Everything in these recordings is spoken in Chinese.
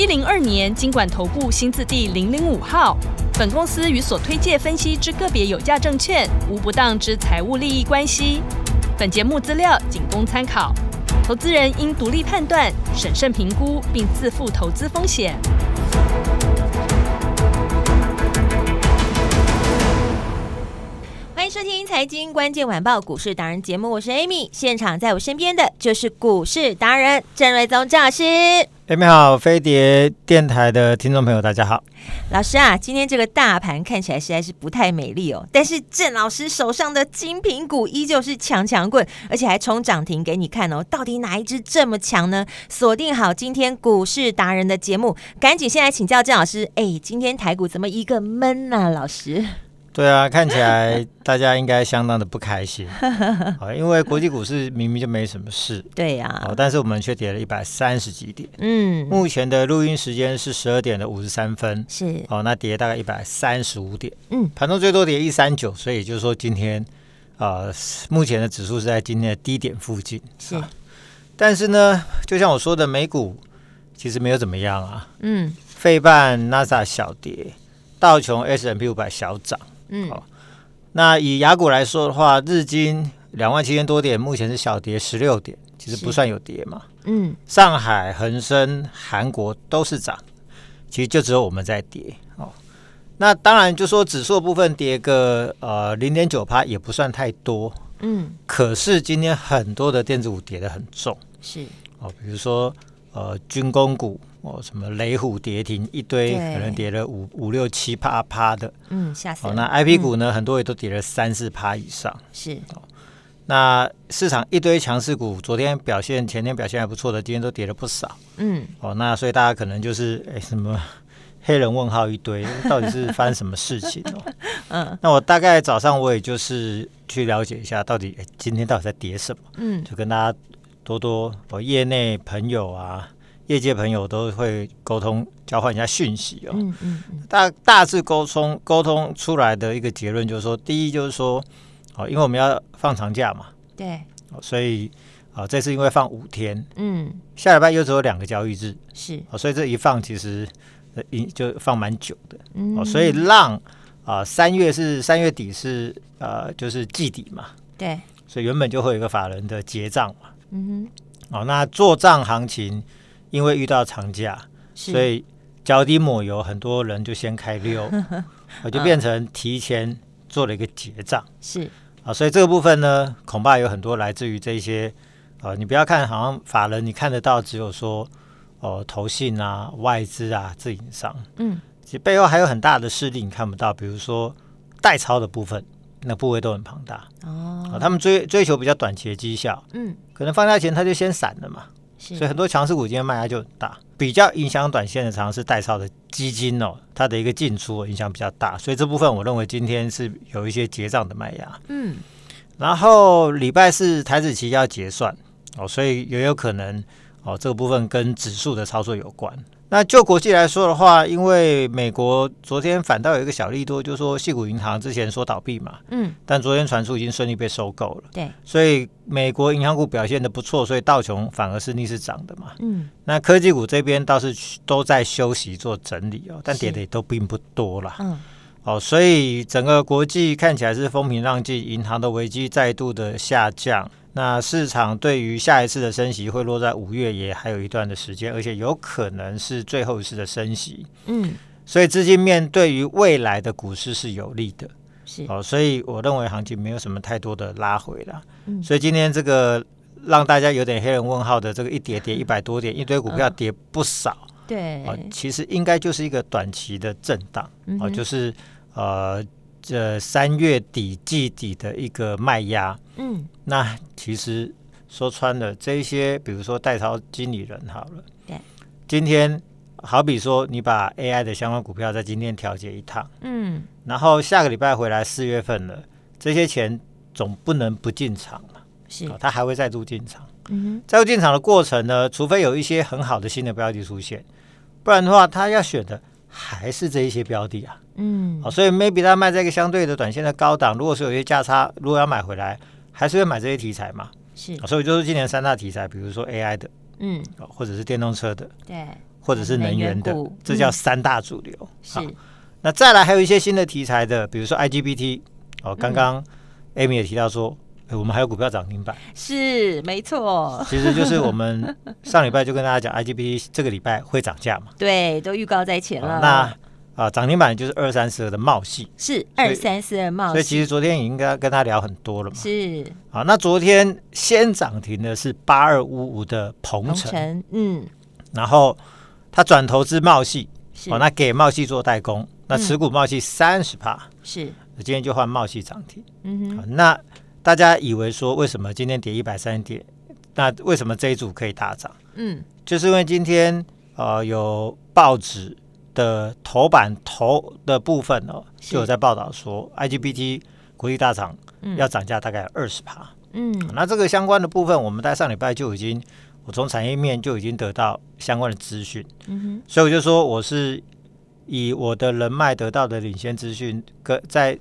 一零二年金管投顾新字第零零五号。本公司与所推介分析之个别有价证券无不当之财务利益关系。本节目资料仅供参考，投资人应独立判断、审慎评估，并自负投资风险。欢迎收听《财经关键晚报》股市达人节目，我是 Amy，现场在我身边的就是股市达人郑瑞宗郑老师。你们好，飞碟电台的听众朋友，大家好。老师啊，今天这个大盘看起来实在是不太美丽哦，但是郑老师手上的精品股依旧是强强棍，而且还冲涨停给你看哦。到底哪一只这么强呢？锁定好今天股市达人的节目，赶紧先来请教郑老师。哎，今天台股怎么一个闷呢、老师？对啊，看起来大家应该相当的不开心啊，因为国际股市明明就没什么事，对呀、啊，但是我们却跌了一百三十几点。嗯，目前的录音时间是十二点的五十三分，是哦，那跌大概一百三十五点。嗯，盘中最多跌一三九，所以也就是说今天啊、呃，目前的指数是在今天的低点附近。是，但是呢，就像我说的，美股其实没有怎么样啊。嗯，费半、纳斯达小跌，道琼 S&P 五百小涨。嗯，好，那以雅股来说的话，日经两万七千多点，目前是小跌十六点，其实不算有跌嘛。嗯，上海、恒生、韩国都是涨，其实就只有我们在跌。哦，那当然就说指数部分跌个呃零点九趴也不算太多。嗯，可是今天很多的电子股跌得很重。是哦，比如说呃军工股。哦，什么雷虎跌停一堆，可能跌了五五六七八趴的，嗯，吓死。哦，那 I P 股呢，嗯、很多也都跌了三四趴以上。是哦，那市场一堆强势股，昨天表现、前天表现还不错的，今天都跌了不少。嗯，哦，那所以大家可能就是哎，什么黑人问号一堆，到底是发生什么事情哦？嗯，那我大概早上我也就是去了解一下，到底哎今天到底在跌什么？嗯，就跟大家多多我业内朋友啊。业界朋友都会沟通交换一下讯息哦，嗯嗯嗯、大大致沟通沟通出来的一个结论就是说，第一就是说，哦，因为我们要放长假嘛，对，所以啊，这次因为放五天，嗯，下礼拜又只有两个交易日，是，哦，所以这一放其实一就放蛮久的，嗯，哦，所以让啊三月是三月底是呃就是季底嘛，对，所以原本就会有一个法人的结账嘛，嗯哼，哦，那做账行情。因为遇到长假，所以脚底抹油，很多人就先开溜，我就变成提前做了一个结账。是。啊，所以这个部分呢，恐怕有很多来自于这些啊，你不要看好像法人，你看得到只有说哦，投信啊、外资啊、自营商，嗯，其实背后还有很大的势力你看不到，比如说代操的部分，那部位都很庞大。哦，他们追追求比较短期的绩效，嗯，可能放假前他就先散了嘛。所以很多强势股今天卖压就很大，比较影响短线的，常常是代操的基金哦，它的一个进出影响比较大，所以这部分我认为今天是有一些结账的卖压。嗯，然后礼拜四台子期要结算哦，所以也有可能哦，这个部分跟指数的操作有关。那就国际来说的话，因为美国昨天反倒有一个小利多，就是说矽谷银行之前说倒闭嘛，嗯，但昨天传出已经顺利被收购了，对，所以美国银行股表现的不错，所以道琼反而是逆势涨的嘛，嗯，那科技股这边倒是都在休息做整理哦，但跌的也都并不多啦，嗯，哦，所以整个国际看起来是风平浪静，银行的危机再度的下降。那市场对于下一次的升息会落在五月，也还有一段的时间，而且有可能是最后一次的升息。嗯，所以资金面对于未来的股市是有利的。是哦，所以我认为行情没有什么太多的拉回了。嗯，所以今天这个让大家有点黑人问号的这个一跌跌一百多点，一堆股票跌不少。对，哦，其实应该就是一个短期的震荡。哦，就是呃。这三月底季底的一个卖压，嗯，那其实说穿了，这一些比如说代操经理人好了，对，今天好比说你把 AI 的相关股票在今天调节一趟，嗯，然后下个礼拜回来四月份了，这些钱总不能不进场嘛，是。哦，它还会再度进场。嗯再度进场的过程呢，除非有一些很好的新的标的出现，不然的话，他要选的还是这一些标的啊。嗯。哦，所以 maybe 它卖在一个相对的短线的高档，如果是有一些价差，如果要买回来，还是会买这些题材嘛。是。哦所以就是今年三大题材，比如说 AI 的，嗯。哦，或者是电动车的，对。或者是能源的这叫三大主流。是。好那再来还有一些新的题材的，比如说 IGBT，哦，刚刚 Amy 也提到说，诶我们还有股票涨停板，是没错，其实就是我们上礼拜就跟大家讲，IGBT 这个礼拜会涨价嘛。对，都预告在前了。哦那啊，涨停板就是二三四二的茂系，是二三四二冒，所以其实昨天已经跟他跟他聊很多了嘛。是。好，那昨天先涨停的是八二五五的鹏鹏程，程，嗯，然后他转投资茂矽，是。哦，那给茂系做代工，那持股茂系三十帕，是，今天就换茂系涨停。嗯哼，好那大家以为说为什么今天跌一百三点？那为什么这一组可以大涨？嗯，就是因为今天呃有报纸的头版头的部分哦，就有在报道说 IGBT 国际大厂嗯要涨价大概二十趴。嗯，那这个相关的部分，我们在上礼拜就已经，我从产业面就已经得到相关的资讯，嗯哼所以我就说我是以我的人脉得到的领先资讯，跟在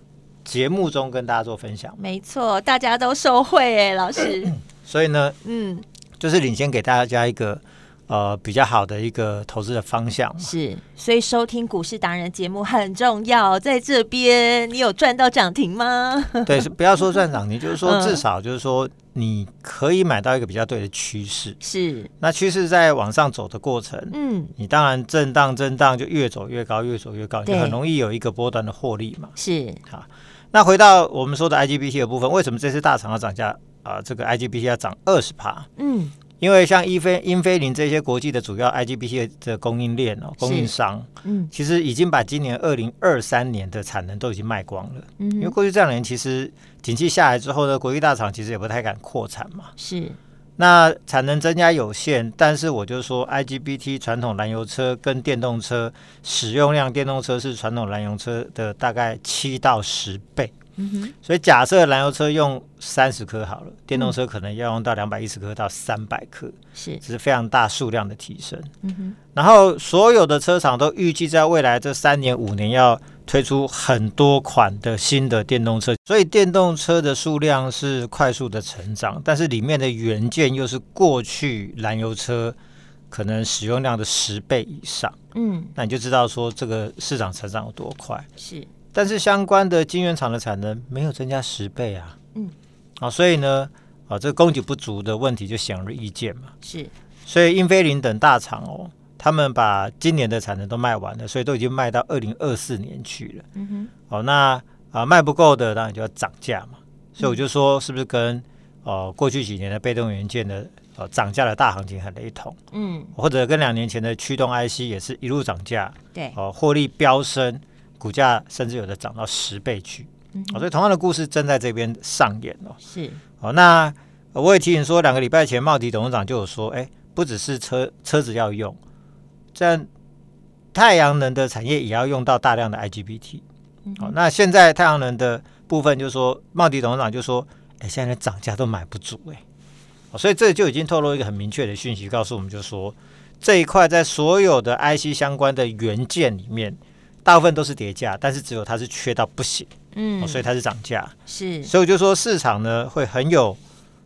节目中跟大家做分享，。没错，大家都受惠哎，老师，所以呢，嗯，就是领先给大家一个呃比较好的一个投资的方向。是，所以收听股市达人节目很重要。在这边，你有赚到涨停吗？对，是不要说 赚涨停，就是说嗯至少就是说你可以买到一个比较对的趋势。是，那趋势在往上走的过程，嗯，你当然震荡震荡就越走越高，越走越高，你就很容易有一个波段的获利嘛。是，那回到我们说的 IGBT 的部分，为什么这次大厂要涨价啊？这个 IGBT 要涨二十趴，嗯，因为像英飞英飞凌这些国际的主要 IGBT 的供应链哦，供应商，嗯，其实已经把今年二零二三年的产能都已经卖光了。嗯，因为过去这两年其实景气下来之后呢，国际大厂其实也不太敢扩产嘛。是，那产能增加有限，但是我就说 IGBT 传统燃油车跟电动车使用量，电动车是传统燃油车的大概七到十倍。所以假设燃油车用三十颗好了，电动车可能要用到两百一十颗到三百颗，是，这是非常大数量的提升。然后所有的车厂都预计在未来这三年五年要推出很多款的新的电动车，所以电动车的数量是快速的成长，但是里面的元件又是过去燃油车可能使用量的十倍以上，嗯，那你就知道说这个市场成长有多快。是，但是相关的晶圆厂的产能没有增加十倍啊，嗯，啊，所以呢，啊，这个供给不足的问题就显而易见嘛。是，所以英飞凌等大厂哦，他们把今年的产能都卖完了，所以都已经卖到二零二四年去了。嗯哼，哦，那啊卖不够的，当然就要涨价嘛。所以我就说，是不是跟哦、呃、过去几年的被动元件的呃涨价的大行情很雷同，嗯，或者跟两年前的驱动 IC 也是一路涨价，对，哦、获利飙升，股价甚至有的涨到十倍去。嗯哦，所以同样的故事正在这边上演哦。是，哦，那呃我也提醒说，两个礼拜前茂迪董事长就有说，哎，不只是车车子要用，这样太阳能的产业也要用到大量的 IGBT。好，那现在太阳能的部分就是说，茂迪董事长就说，哎，现在涨价都买不足，哎，所以这就已经透露一个很明确的讯息，告诉我们就说，这一块在所有的 IC 相关的元件里面，大部分都是叠价，但是只有它是缺到不行，嗯，所以它是涨价。是，所以我就说市场呢会很有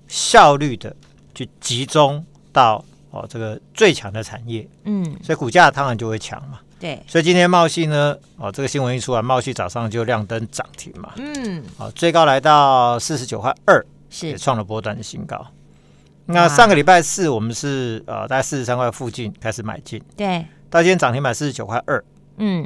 效率的去集中到哦这个最强的产业，嗯，所以股价当然就会强嘛。对，所以今天茂系呢，哦这个新闻一出来，茂系早上就亮灯涨停嘛，嗯，哦最高来到四十九块二，是也是，创了波段的新高。那上个礼拜四我们是呃大概四十三块附近开始买进，对，到今天涨停板四十九块二，嗯，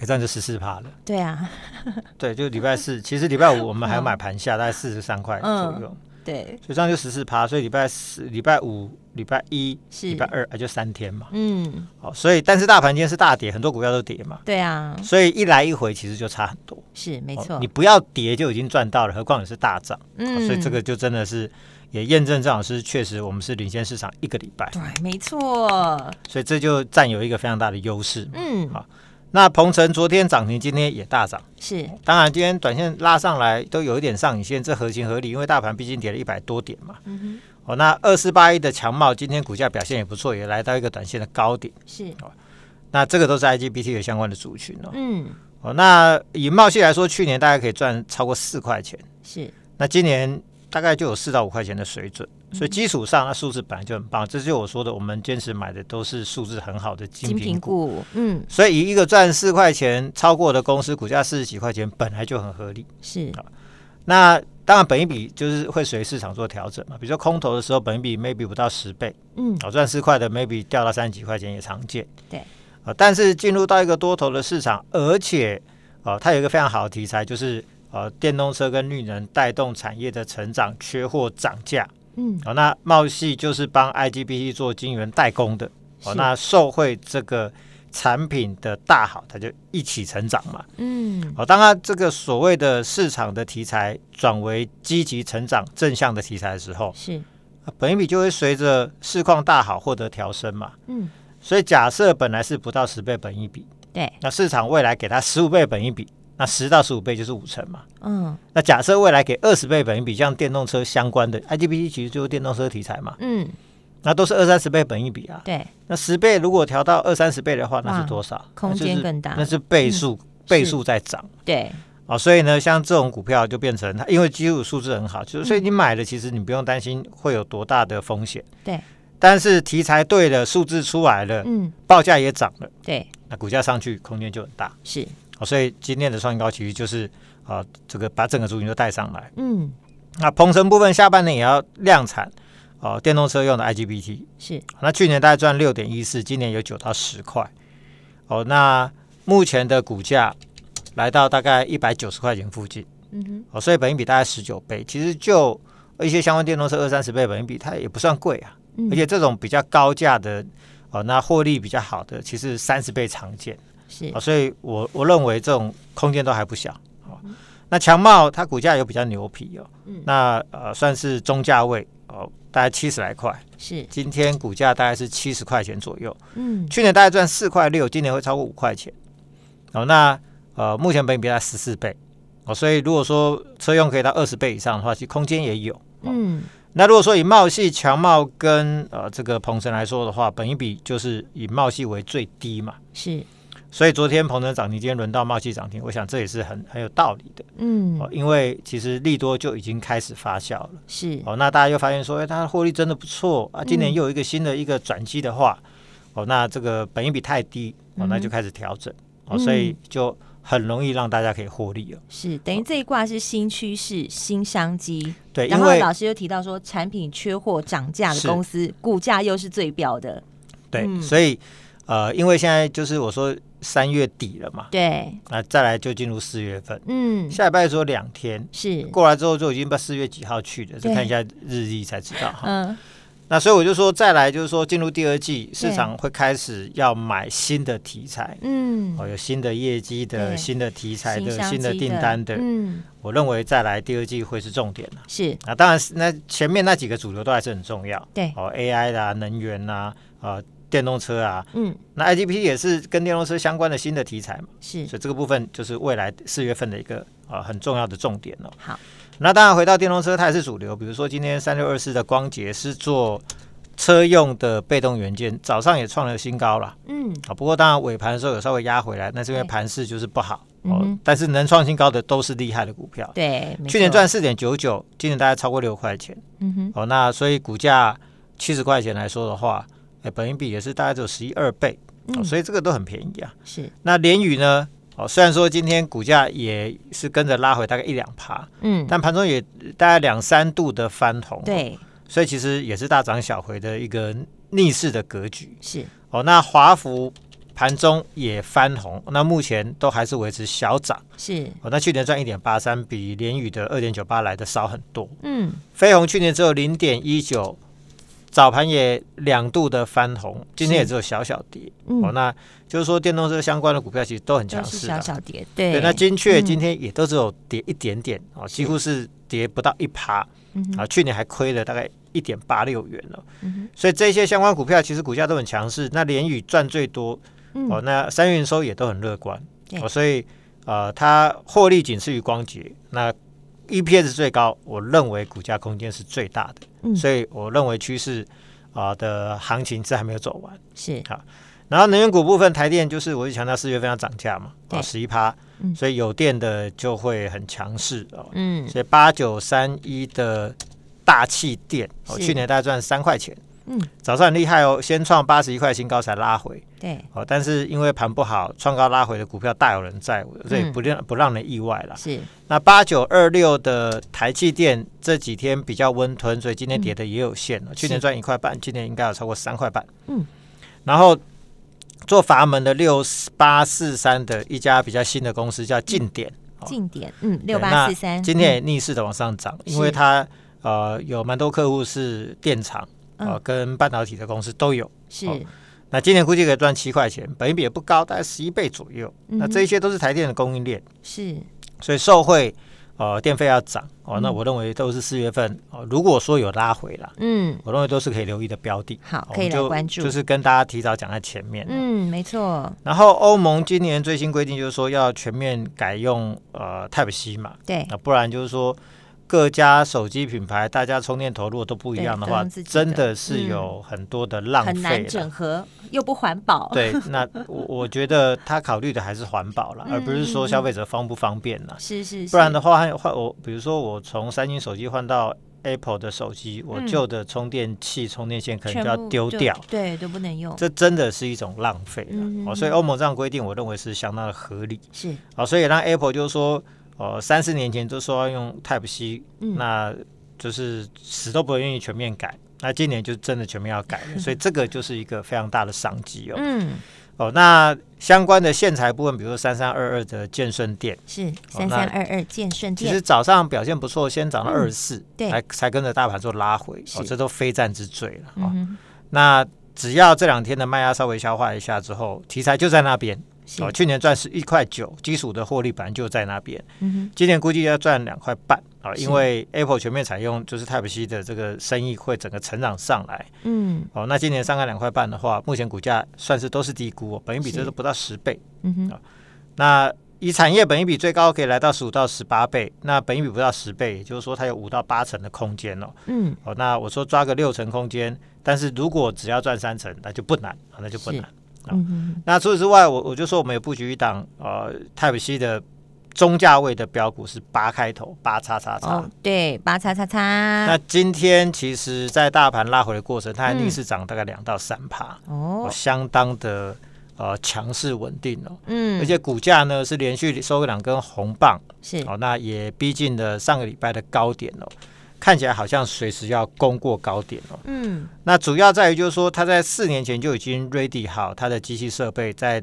也这样就十四趴了。对啊，对，就礼拜四，其实礼拜五我们还有买盘下，大概四十三块左右。对，所以这样就十四趴，所以礼拜四、礼拜五、礼拜一、是。礼拜二，啊，就三天嘛。嗯，好，所以但是大盘今天是大跌，很多股票都跌嘛，对啊，所以一来一回其实就差很多。是没错。哦你，不要跌就已经赚到了，何况也是大涨。哦嗯所以这个就真的是也验证郑老师确实我们是领先市场一个礼拜，对，没错，所以这就占有一个非常大的优势。嗯，好那鹏程昨天涨停，今天也大涨。是，当然今天短线拉上来都有一点上影线，这合情合理，因为大盘毕竟跌了一百多点嘛。嗯哼。哦，那二四八一的强茂今天股价表现也不错，也来到一个短线的高点。是。哦，那这个都是 IGBT 的相关的族群哦。嗯。哦，那以茂系来说，去年大概可以赚超过四块钱。是。那今年大概就有四到五块钱的水准。所以基础上，那数字本来就很棒，这就是我说的，我们坚持买的都是数字很好的精品股。嗯，所以以一个赚四块钱超过的公司，股价四十几块钱，本来就很合理。是啊，那当然本一比就是会随市场做调整嘛。比如说空头的时候，本一比 maybe 不到十倍，嗯，好赚四块的 maybe 掉到三十几块钱也常见。对啊，但是进入到一个多头的市场，而且啊，它有一个非常好的题材，就是呃，电动车跟绿能带动产业的成长，缺货涨价。嗯，哦，那茂系就是帮 IGBT 做晶圆代工的，哦，那受惠这个产品的大好，它就一起成长嘛。嗯，哦，当它这个所谓的市场的题材转为积极成长、正向的题材的时候，是，本益比就会随着市况大好获得调升嘛。嗯，所以假设本来是不到十倍本益比，对，那市场未来给它十五倍本益比。那十到十五倍就是五成嘛，嗯，那假设未来给二十倍本益比，像电动车相关的 IGBT 其实就是电动车题材嘛，嗯，那都是二三十倍本益比啊，对，那十倍如果调到二三十倍的话，那是多少？空间更大，那是倍数，倍数在涨，对，哦，所以呢，像这种股票就变成它，因为基础数字很好，就是所以你买了其实你不用担心会有多大的风险，对，但是题材对了，数字出来了，嗯，报价也涨了，对，那股价上去空间就很大，是。哦，所以今天的创新高其实就是啊，这个把整个族群都带上来。嗯，那鹏程部分下半年也要量产哦，电动车用的 IGBT 是。那去年大概赚六点一四，今年有九到十块。哦，那目前的股价来到大概一百九十块钱附近。嗯哼。哦，所以本益比大概十九倍，其实就一些相关电动车二三十倍本益比，它也不算贵啊。嗯。而且这种比较高价的哦，那获利比较好的，其实三十倍常见。是啊，所以我我认为这种空间都还不小。好，那强茂它股价有比较牛皮哦，嗯，那呃算是中价位哦，大概七十来块。是，今天股价大概是七十块钱左右。嗯，去年大概赚四块六，今年会超过五块钱。哦，那呃目前本益比在十四倍。哦，所以如果说车用可以到二十倍以上的话，其实空间也有。嗯，那如果说以茂系、强茂跟呃这个鹏程来说的话，本一比就是以茂系为最低嘛。是。所以昨天鹏程涨停，今天轮到茂气涨停，我想这也是很很有道理的。嗯，哦，因为其实利多就已经开始发酵了。是哦，那大家又发现说，哎，它的获利真的不错啊，今年又有一个新的一个转机的话，嗯、哦，那这个本益比太低，哦，那就开始调整，嗯、哦，所以就很容易让大家可以获利了。是等于这一卦是新趋势、新商机。对，然后老师又提到说，产品缺货涨价的公司，股价又是最标的。对，嗯、所以呃，因为现在就是我说。三月底了嘛？对，那再来就进入四月份。嗯，下礼拜说两天是过来之后就已经把四月几号去了，再看一下日历才知道哈。嗯，那所以我就说再来就是说进入第二季，市场会开始要买新的题材。嗯，哦，有新的业绩的、新的题材的、新的订单的。嗯，我认为再来第二季会是重点了。是啊，当然那前面那几个主流都还是很重要。对，哦，AI 啦、能源啦，啊。电动车啊，嗯，那 IGBT 也是跟电动车相关的新的题材嘛，是，所以这个部分就是未来四月份的一个啊很重要的重点哦。好，那当然回到电动车，它也是主流，比如说今天三六二四的光捷是做车用的被动元件，早上也创了新高了，嗯，啊，不过当然尾盘的时候有稍微压回来，那是因为盘势就是不好哦。嗯、但是能创新高的都是厉害的股票，对，去年赚四点九九，今年大概超过六块钱，嗯哼，哦，那所以股价七十块钱来说的话。本益比也是大概只有十一二倍，嗯、所以这个都很便宜啊。是，那联宇呢？哦，虽然说今天股价也是跟着拉回大概一两趴，嗯，但盘中也大概两三度的翻红，对，所以其实也是大涨小回的一个逆势的格局。是，哦，那华孚盘中也翻红，那目前都还是维持小涨。是，哦，那去年赚一点八三，比联宇的二点九八来的少很多。嗯，飞鸿去年只有零点一九。早盘也两度的翻红，今天也只有小小跌。嗯、哦，那就是说电动车相关的股票其实都很强势，小小跌。对，对，那精确今天也都只有跌一点点，嗯、哦，几乎是跌不到一趴。啊，去年还亏了大概一点八六元了。嗯，所以这些相关股票其实股价都很强势。那联宇赚最多，嗯、哦，那三元收也都很乐观哦，所以呃，它获利仅次于光洁，那 EPS 最高，我认为股价空间是最大的，嗯、所以我认为趋势啊的行情是还没有走完，是。好。然后能源股部分，台电就是我就强调四月份要涨价嘛，啊十一趴，所以有电的就会很强势哦，嗯，所以八九三一的大气电哦，去年大概赚三块钱，嗯，早上很厉害哦，先创八十一块新高才拉回，对，哦，但是因为盘不好，创高拉回的股票大有人在，所以不让不让人意外了。是，那八九二六的台气电这几天比较温吞，所以今天跌的也有限了，去年赚一块半，今年应该有超过三块半，嗯，然后。做阀门的六八四三的一家比较新的公司叫晋点，晋点，嗯，六八四三，今天也逆势的往上涨，因为它呃有蛮多客户是电厂呃跟半导体的公司都有，是，那今年估计可以赚七块钱，本益比也不高，大概十一倍左右，那这一些都是台电的供应链，是，所以受惠。呃，电费要涨哦，那我认为都是四月份哦。如果说有拉回了，嗯，我认为都是可以留意的标的。好，可以来关注，就是跟大家提早讲在前面。嗯，没错。然后欧盟今年最新规定就是说要全面改用呃 Type C 嘛，对，那不然就是说。各家手机品牌，大家充电投入都不一样的话，的真的是有很多的浪费，很难整合又不环保。对，那我我觉得他考虑的还是环保了，而不是说消费者方不方便了。是是，不然的话换换我，比如说我从三星手机换到 Apple 的手机，我旧的充电器、充电线可能就要丢掉，对，都不能用。这真的是一种浪费了。哦，所以欧盟这样规定，我认为是相当的合理。是，好，所以让 Apple 就是说。哦，三四年前都说要用 Type C，、嗯、那就是死都不愿意全面改。那今年就真的全面要改了，所以这个就是一个非常大的商机哦。嗯，哦，那相关的线材部分，比如说三三二二的建顺电是三三二二建顺电，其实早上表现不错，先涨到二十四，对，才才跟着大盘做拉回，哦，这都非战之罪了。哦，嗯、那只要这两天的卖压稍微消化一下之后，题材就在那边。哦，去年赚十一块九，基础的获利本来就在那边。嗯哼，今年估计要赚两块半啊，因为 Apple 全面采用就是 Type C 的这个生意会整个成长上来。嗯，哦，那今年上看两块半的话，目前股价算是都是低估，本益比这都不到十倍。嗯哼，那以产业本益比最高可以来到十五到十八倍，那本益比不到十倍，也就是说它有五到八成的空间哦。嗯，哦，那我说抓个六成空间，但是如果只要赚三成，那就不难，那就不难。嗯嗯，那除此之外，我我就说我们有布局一档呃 Type C 的中价位的标股是八开头八叉叉叉，对，八叉叉叉。那今天其实，在大盘拉回的过程，它还逆势涨大概两到三趴，哦，相当的呃强势稳定哦，嗯，而且股价呢是连续收了两根红棒，是。哦，那也逼近了上个礼拜的高点哦。看起来好像随时要攻过高点哦。嗯，那主要在于就是说，他在四年前就已经 ready 好他的机器设备，在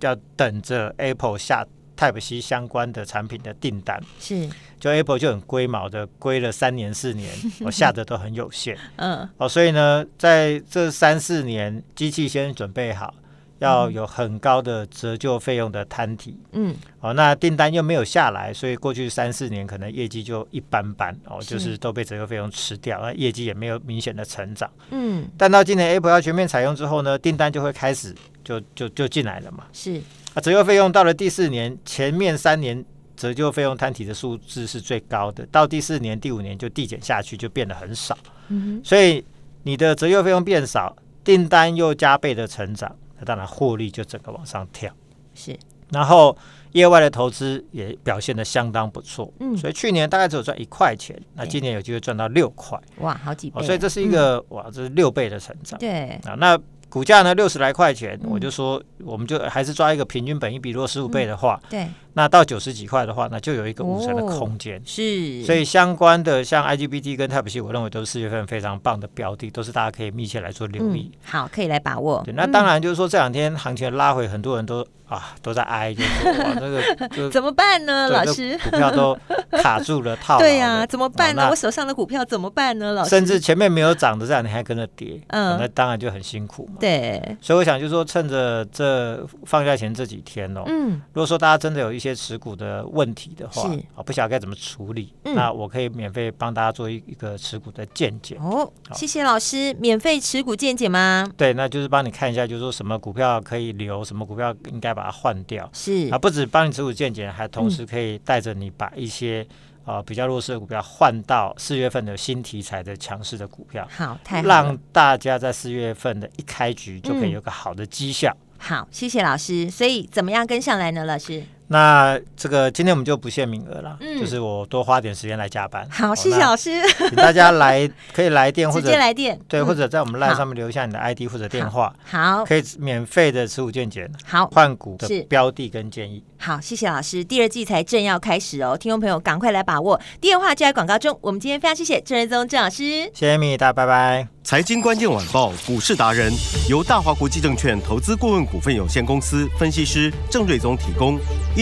要等着 Apple 下 Type C 相关的产品的订单。是，就 Apple 就很龟毛的龟了三年四年，我下的都很有限。嗯，哦，所以呢，在这三四年，机器先准备好。要有很高的折旧费用的摊体，嗯，哦，那订单又没有下来，所以过去三四年可能业绩就一般般，哦，就是都被折旧费用吃掉，那业绩也没有明显的成长，嗯，但到今年 Apple 要全面采用之后呢，订单就会开始就就就进来了嘛，是，啊，折旧费用到了第四年，前面三年折旧费用摊体的数字是最高的，到第四年、第五年就递减下去，就变得很少，嗯，所以你的折旧费用变少，订单又加倍的成长。当然，获利就整个往上跳，是。然后业外的投资也表现得相当不错，嗯。所以去年大概只有赚一块钱，那今年有机会赚到六块，哇，好几倍。所以这是一个哇，这是六倍的成长，对。啊，那股价呢六十来块钱，我就说，我们就还是抓一个平均本益比，如果十五倍的话，对。那到九十几块的话，那就有一个五成的空间，是。所以相关的像 IGBT 跟 Type C，我认为都是四月份非常棒的标的，都是大家可以密切来做留意。好，可以来把握。对，那当然就是说这两天行情拉回，很多人都。啊，都在挨，就是哇，那个 怎么办呢？老师，股票都卡住了，套。对呀，怎么办呢？我手上的股票怎么办呢？老师，甚至前面没有涨的这两天还跟着跌，嗯，那当然就很辛苦嘛。对，所以我想就是说，趁着这放假前这几天哦，嗯，如果说大家真的有一些持股的问题的话，啊，不晓得该怎么处理，嗯、那我可以免费帮大家做一一个持股的见解。哦，谢谢老师，免费持股见解吗？对，那就是帮你看一下，就是说什么股票可以留，什么股票应该把它换掉。是啊，不止帮你持股见解，还同时可以带着你把一些。啊、呃，比较弱势的股票换到四月份的新题材的强势的股票，好，太好，让大家在四月份的一开局就可以有个好的绩效。嗯、好，谢谢老师。所以怎么样跟上来呢，老师？那这个今天我们就不限名额了，嗯，就是我多花点时间来加班。好，谢谢老师，请大家来可以来电或者 直接来电，对，或者在我们 LINE 上面留下你的 ID 或者电话，好，可以免费的持股见解，好，换股的标的跟建议。好，谢谢老师。第二季才正要开始哦，听众朋友赶快来把握。电话就在广告中。我们今天非常谢谢郑瑞宗郑老师，谢谢米大，拜拜。财经关键晚报股市达人由大华国际证券投资顾问股份有限公司分析师郑瑞宗提供。一